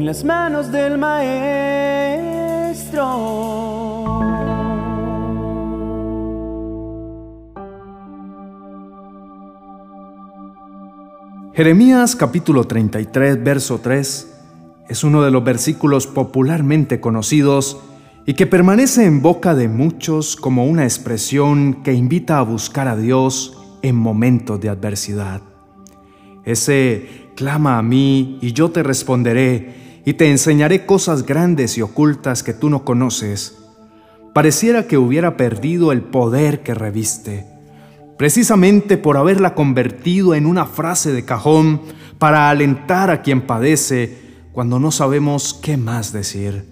en las manos del Maestro. Jeremías capítulo 33, verso 3 es uno de los versículos popularmente conocidos y que permanece en boca de muchos como una expresión que invita a buscar a Dios en momentos de adversidad. Ese clama a mí y yo te responderé y te enseñaré cosas grandes y ocultas que tú no conoces. Pareciera que hubiera perdido el poder que reviste, precisamente por haberla convertido en una frase de cajón para alentar a quien padece cuando no sabemos qué más decir.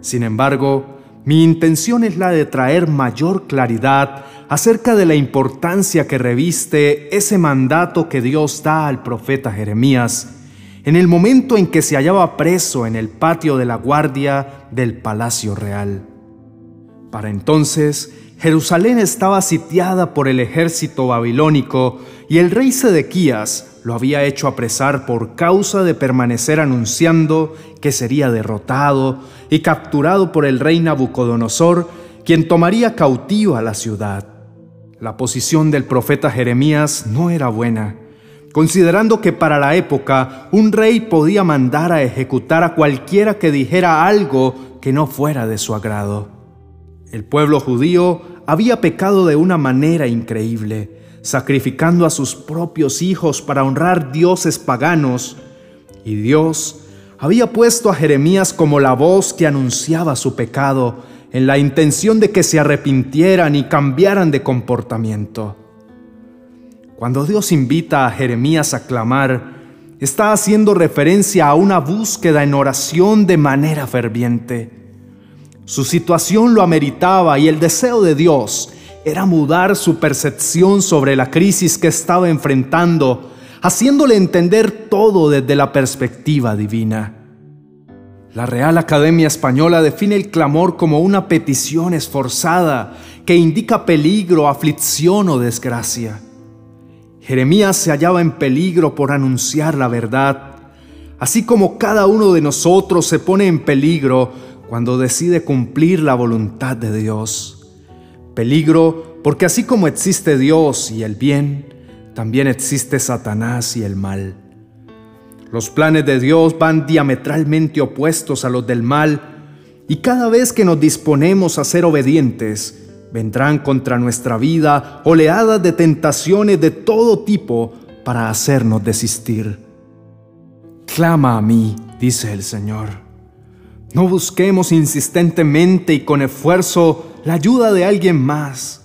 Sin embargo, mi intención es la de traer mayor claridad acerca de la importancia que reviste ese mandato que Dios da al profeta Jeremías en el momento en que se hallaba preso en el patio de la guardia del palacio real. Para entonces, Jerusalén estaba sitiada por el ejército babilónico y el rey Sedequías lo había hecho apresar por causa de permanecer anunciando que sería derrotado y capturado por el rey Nabucodonosor, quien tomaría cautiva la ciudad. La posición del profeta Jeremías no era buena, considerando que para la época un rey podía mandar a ejecutar a cualquiera que dijera algo que no fuera de su agrado. El pueblo judío había pecado de una manera increíble, sacrificando a sus propios hijos para honrar dioses paganos, y Dios había puesto a Jeremías como la voz que anunciaba su pecado, en la intención de que se arrepintieran y cambiaran de comportamiento. Cuando Dios invita a Jeremías a clamar, está haciendo referencia a una búsqueda en oración de manera ferviente. Su situación lo ameritaba y el deseo de Dios era mudar su percepción sobre la crisis que estaba enfrentando, haciéndole entender todo desde la perspectiva divina. La Real Academia Española define el clamor como una petición esforzada que indica peligro, aflicción o desgracia. Jeremías se hallaba en peligro por anunciar la verdad, así como cada uno de nosotros se pone en peligro cuando decide cumplir la voluntad de Dios. Peligro porque así como existe Dios y el bien, también existe Satanás y el mal. Los planes de Dios van diametralmente opuestos a los del mal y cada vez que nos disponemos a ser obedientes, vendrán contra nuestra vida oleadas de tentaciones de todo tipo para hacernos desistir. Clama a mí, dice el Señor no busquemos insistentemente y con esfuerzo la ayuda de alguien más.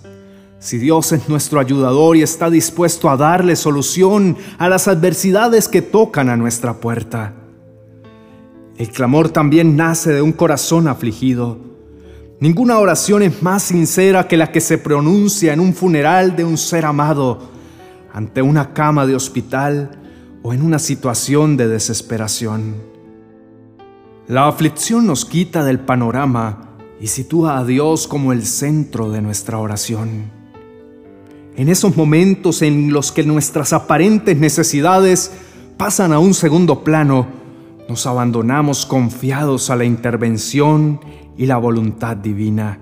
Si Dios es nuestro ayudador y está dispuesto a darle solución a las adversidades que tocan a nuestra puerta. El clamor también nace de un corazón afligido. Ninguna oración es más sincera que la que se pronuncia en un funeral de un ser amado, ante una cama de hospital o en una situación de desesperación. La aflicción nos quita del panorama y sitúa a Dios como el centro de nuestra oración. En esos momentos en los que nuestras aparentes necesidades pasan a un segundo plano, nos abandonamos confiados a la intervención y la voluntad divina.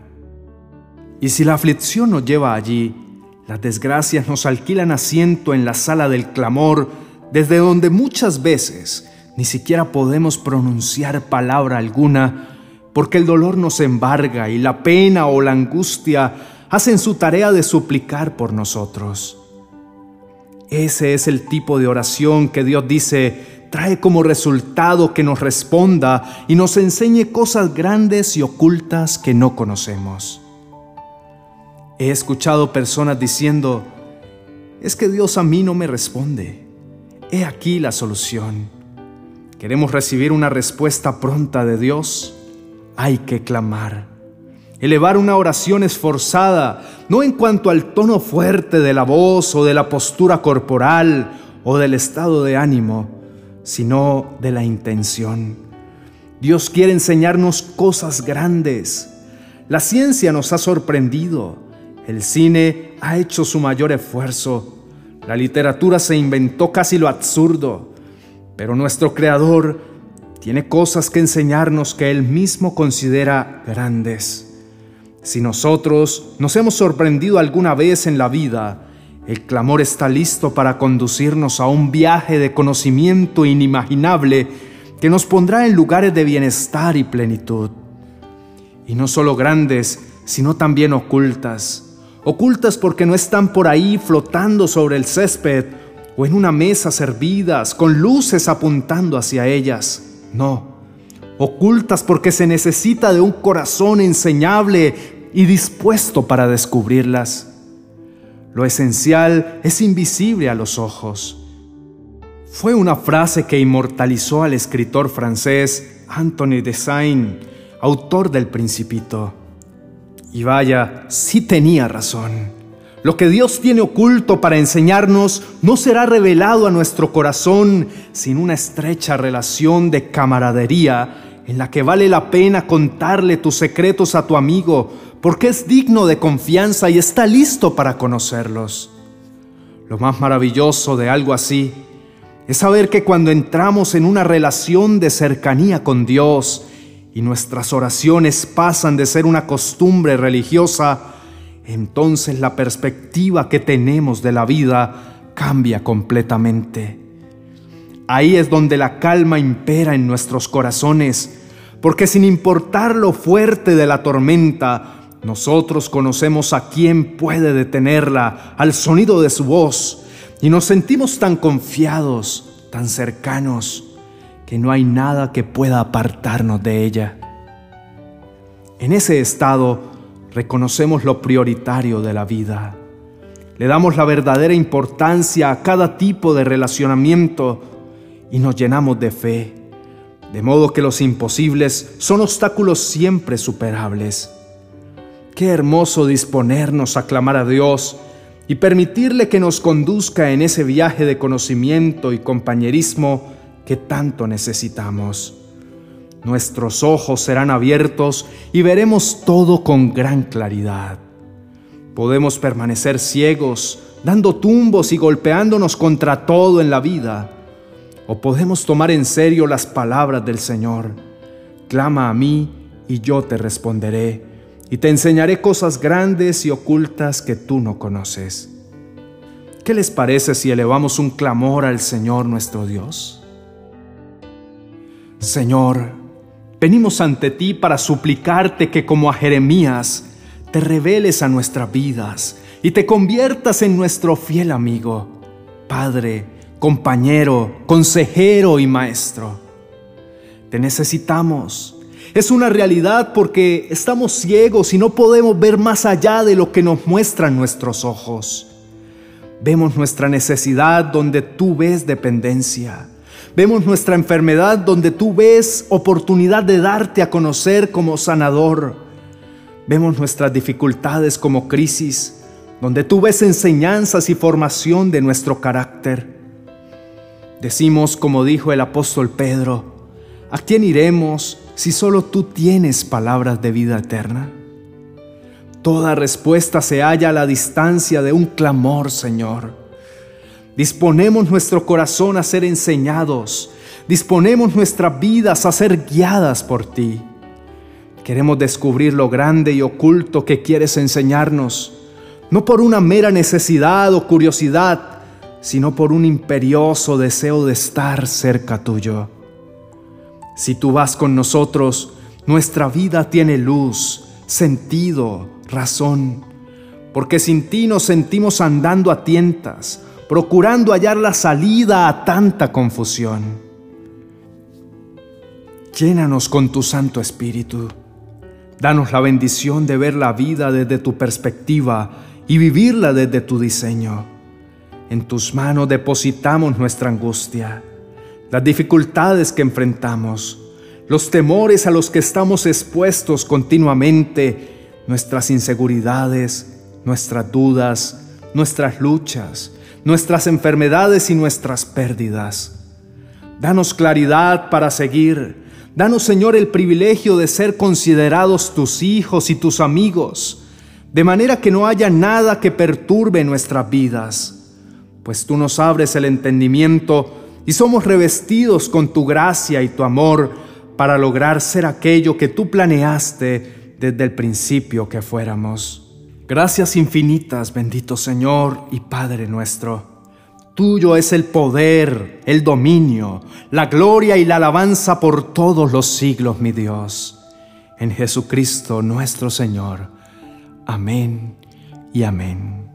Y si la aflicción nos lleva allí, las desgracias nos alquilan asiento en la sala del clamor, desde donde muchas veces ni siquiera podemos pronunciar palabra alguna porque el dolor nos embarga y la pena o la angustia hacen su tarea de suplicar por nosotros. Ese es el tipo de oración que Dios dice trae como resultado que nos responda y nos enseñe cosas grandes y ocultas que no conocemos. He escuchado personas diciendo, es que Dios a mí no me responde. He aquí la solución. ¿Queremos recibir una respuesta pronta de Dios? Hay que clamar. Elevar una oración esforzada, no en cuanto al tono fuerte de la voz o de la postura corporal o del estado de ánimo, sino de la intención. Dios quiere enseñarnos cosas grandes. La ciencia nos ha sorprendido. El cine ha hecho su mayor esfuerzo. La literatura se inventó casi lo absurdo. Pero nuestro Creador tiene cosas que enseñarnos que Él mismo considera grandes. Si nosotros nos hemos sorprendido alguna vez en la vida, el clamor está listo para conducirnos a un viaje de conocimiento inimaginable que nos pondrá en lugares de bienestar y plenitud. Y no solo grandes, sino también ocultas. Ocultas porque no están por ahí flotando sobre el césped o en una mesa servidas con luces apuntando hacia ellas. No, ocultas porque se necesita de un corazón enseñable y dispuesto para descubrirlas. Lo esencial es invisible a los ojos. Fue una frase que inmortalizó al escritor francés Anthony de Saint, autor del Principito. Y vaya, sí tenía razón. Lo que Dios tiene oculto para enseñarnos no será revelado a nuestro corazón sin una estrecha relación de camaradería en la que vale la pena contarle tus secretos a tu amigo porque es digno de confianza y está listo para conocerlos. Lo más maravilloso de algo así es saber que cuando entramos en una relación de cercanía con Dios y nuestras oraciones pasan de ser una costumbre religiosa, entonces la perspectiva que tenemos de la vida cambia completamente. Ahí es donde la calma impera en nuestros corazones, porque sin importar lo fuerte de la tormenta, nosotros conocemos a quien puede detenerla al sonido de su voz y nos sentimos tan confiados, tan cercanos, que no hay nada que pueda apartarnos de ella. En ese estado reconocemos lo prioritario de la vida. Le damos la verdadera importancia a cada tipo de relacionamiento y nos llenamos de fe, de modo que los imposibles son obstáculos siempre superables. Qué hermoso disponernos a clamar a Dios y permitirle que nos conduzca en ese viaje de conocimiento y compañerismo que tanto necesitamos. Nuestros ojos serán abiertos y veremos todo con gran claridad. Podemos permanecer ciegos, dando tumbos y golpeándonos contra todo en la vida. O podemos tomar en serio las palabras del Señor. Clama a mí y yo te responderé y te enseñaré cosas grandes y ocultas que tú no conoces. ¿Qué les parece si elevamos un clamor al Señor nuestro Dios? Señor, venimos ante ti para suplicarte que como a Jeremías te reveles a nuestras vidas y te conviertas en nuestro fiel amigo, Padre, compañero, consejero y maestro. Te necesitamos es una realidad porque estamos ciegos y no podemos ver más allá de lo que nos muestran nuestros ojos. Vemos nuestra necesidad donde tú ves dependencia. Vemos nuestra enfermedad donde tú ves oportunidad de darte a conocer como sanador. Vemos nuestras dificultades como crisis, donde tú ves enseñanzas y formación de nuestro carácter. Decimos como dijo el apóstol Pedro, ¿a quién iremos? Si solo tú tienes palabras de vida eterna? Toda respuesta se halla a la distancia de un clamor, Señor. Disponemos nuestro corazón a ser enseñados, disponemos nuestras vidas a ser guiadas por ti. Queremos descubrir lo grande y oculto que quieres enseñarnos, no por una mera necesidad o curiosidad, sino por un imperioso deseo de estar cerca tuyo. Si tú vas con nosotros, nuestra vida tiene luz, sentido, razón, porque sin ti nos sentimos andando a tientas, procurando hallar la salida a tanta confusión. Llénanos con tu Santo Espíritu. Danos la bendición de ver la vida desde tu perspectiva y vivirla desde tu diseño. En tus manos depositamos nuestra angustia las dificultades que enfrentamos, los temores a los que estamos expuestos continuamente, nuestras inseguridades, nuestras dudas, nuestras luchas, nuestras enfermedades y nuestras pérdidas. Danos claridad para seguir. Danos, Señor, el privilegio de ser considerados tus hijos y tus amigos, de manera que no haya nada que perturbe nuestras vidas, pues tú nos abres el entendimiento y somos revestidos con tu gracia y tu amor para lograr ser aquello que tú planeaste desde el principio que fuéramos. Gracias infinitas, bendito Señor y Padre nuestro. Tuyo es el poder, el dominio, la gloria y la alabanza por todos los siglos, mi Dios. En Jesucristo nuestro Señor. Amén y amén.